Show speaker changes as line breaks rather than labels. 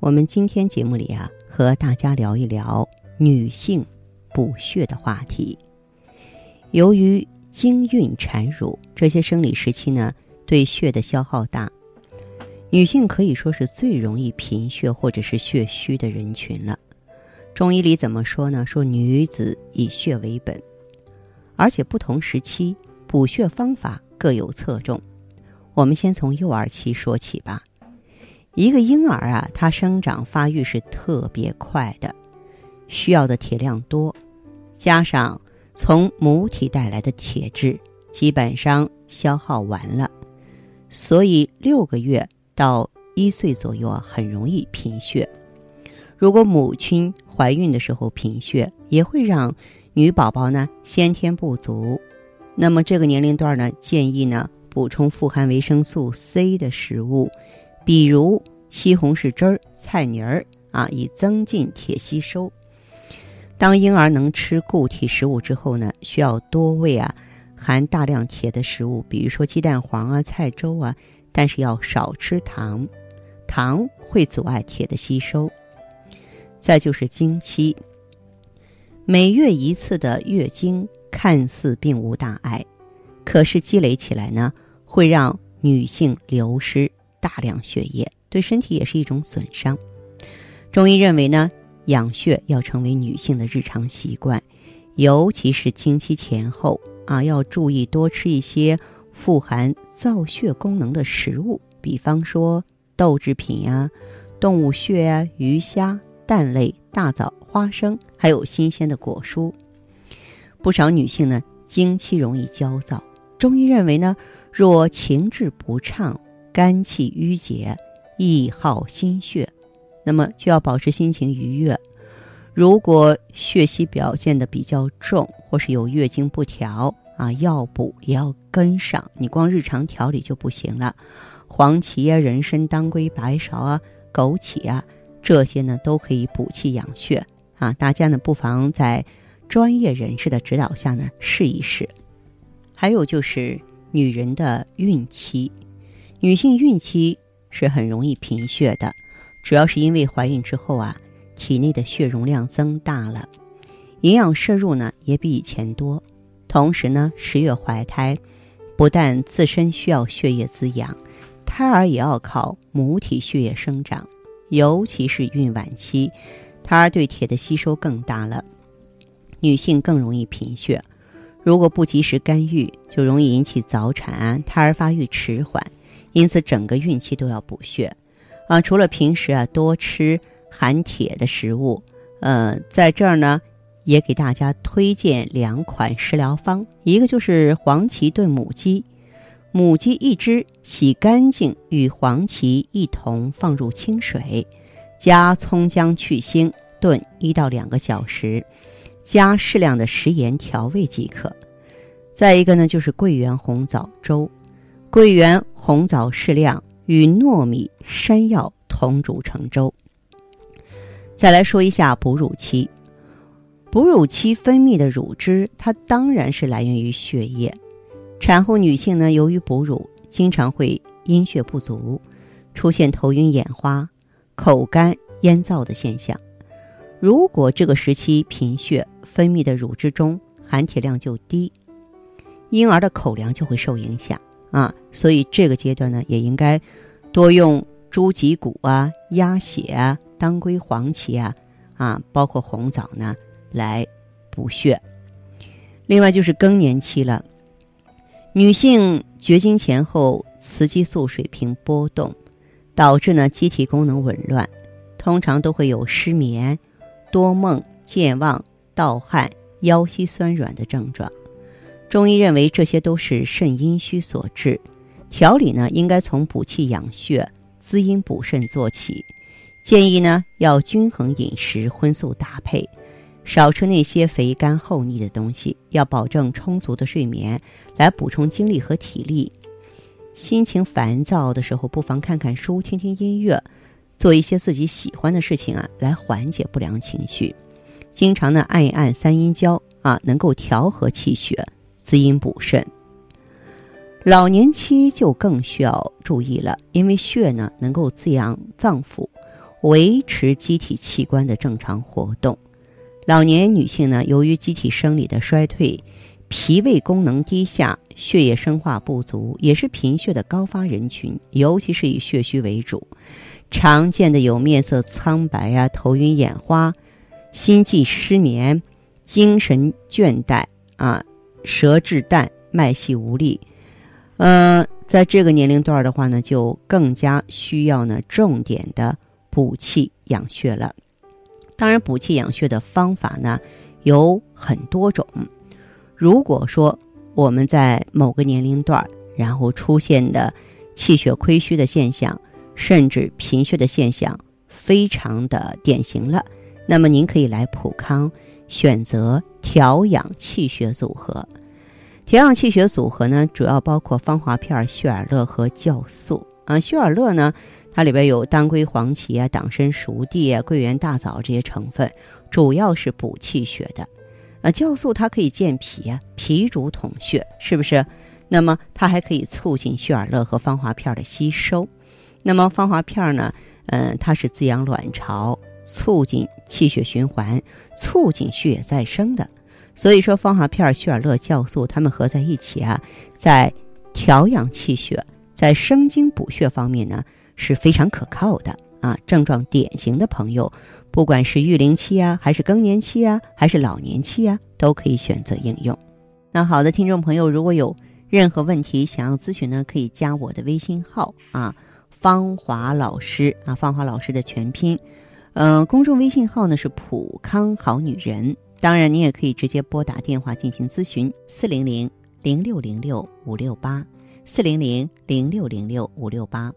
我们今天节目里啊，和大家聊一聊女性补血的话题。由于经孕、产乳这些生理时期呢，对血的消耗大，女性可以说是最容易贫血或者是血虚的人群了。中医里怎么说呢？说女子以血为本，而且不同时期补血方法各有侧重。我们先从幼儿期说起吧。一个婴儿啊，他生长发育是特别快的，需要的铁量多，加上从母体带来的铁质基本上消耗完了，所以六个月到一岁左右啊，很容易贫血。如果母亲怀孕的时候贫血，也会让女宝宝呢先天不足。那么这个年龄段呢，建议呢补充富含维生素 C 的食物。比如西红柿汁儿、菜泥儿啊，以增进铁吸收。当婴儿能吃固体食物之后呢，需要多喂啊含大量铁的食物，比如说鸡蛋黄啊、菜粥啊，但是要少吃糖，糖会阻碍铁的吸收。再就是经期，每月一次的月经看似并无大碍，可是积累起来呢，会让女性流失。大量血液对身体也是一种损伤。中医认为呢，养血要成为女性的日常习惯，尤其是经期前后啊，要注意多吃一些富含造血功能的食物，比方说豆制品呀、动物血啊、鱼虾、蛋类、大枣、花生，还有新鲜的果蔬。不少女性呢，经期容易焦躁，中医认为呢，若情志不畅。肝气郁结，易耗心血，那么就要保持心情愉悦。如果血虚表现的比较重，或是有月经不调啊，药补也要跟上。你光日常调理就不行了。黄芪啊、人参、当归、白芍啊、枸杞啊，这些呢都可以补气养血啊。大家呢不妨在专业人士的指导下呢试一试。还有就是女人的孕期。女性孕期是很容易贫血的，主要是因为怀孕之后啊，体内的血容量增大了，营养摄入呢也比以前多。同时呢，十月怀胎，不但自身需要血液滋养，胎儿也要靠母体血液生长。尤其是孕晚期，胎儿对铁的吸收更大了，女性更容易贫血。如果不及时干预，就容易引起早产，胎儿发育迟缓。因此，整个孕期都要补血，啊，除了平时啊多吃含铁的食物，呃，在这儿呢，也给大家推荐两款食疗方，一个就是黄芪炖母鸡，母鸡一只洗干净，与黄芪一同放入清水，加葱姜去腥炖一到两个小时，加适量的食盐调味即可。再一个呢，就是桂圆红枣粥。桂圆、红枣适量，与糯米、山药同煮成粥。再来说一下哺乳期，哺乳期分泌的乳汁，它当然是来源于血液。产后女性呢，由于哺乳，经常会阴血不足，出现头晕眼花、口干咽燥的现象。如果这个时期贫血，分泌的乳汁中含铁量就低，婴儿的口粮就会受影响。啊，所以这个阶段呢，也应该多用猪脊骨啊、鸭血啊、当归、黄芪啊，啊，包括红枣呢，来补血。另外就是更年期了，女性绝经前后雌激素水平波动，导致呢机体功能紊乱，通常都会有失眠、多梦、健忘、盗汗、腰膝酸软的症状。中医认为这些都是肾阴虚所致，调理呢应该从补气养血、滋阴补肾做起，建议呢要均衡饮食，荤素搭配，少吃那些肥甘厚腻的东西，要保证充足的睡眠，来补充精力和体力。心情烦躁的时候，不妨看看书，听听音乐，做一些自己喜欢的事情啊，来缓解不良情绪。经常呢按一按三阴交啊，能够调和气血，滋阴补肾。老年期就更需要注意了，因为血呢能够滋养脏腑。维持机体器官的正常活动。老年女性呢，由于机体生理的衰退，脾胃功能低下，血液生化不足，也是贫血的高发人群，尤其是以血虚为主。常见的有面色苍白啊、头晕眼花、心悸失眠、精神倦怠啊、舌质淡、脉细无力。嗯，在这个年龄段的话呢，就更加需要呢重点的。补气养血了，当然补气养血的方法呢有很多种。如果说我们在某个年龄段然后出现的气血亏虚的现象，甚至贫血的现象非常的典型了，那么您可以来普康选择调养气血组合。调养气血组合呢，主要包括芳华片、血尔乐和酵素啊。血尔乐呢。它里边有当归、黄芪啊、党参、熟地啊、桂圆、大枣这些成分，主要是补气血的。啊，酵素它可以健脾啊，脾主统血，是不是？那么它还可以促进血尔乐和芳华片的吸收。那么芳华片呢？嗯，它是滋养卵巢、促进气血循环、促进血液再生的。所以说，芳华片、血尔乐、酵素它们合在一起啊，在调养气血、在生津补血方面呢。是非常可靠的啊！症状典型的朋友，不管是育龄期啊，还是更年期啊，还是老年期啊，都可以选择应用。那好的，听众朋友，如果有任何问题想要咨询呢，可以加我的微信号啊，芳华老师啊，芳华老师的全拼，嗯，公众微信号呢是普康好女人。当然，你也可以直接拨打电话进行咨询，四零零零六零六五六八，四零零零六零六五六八。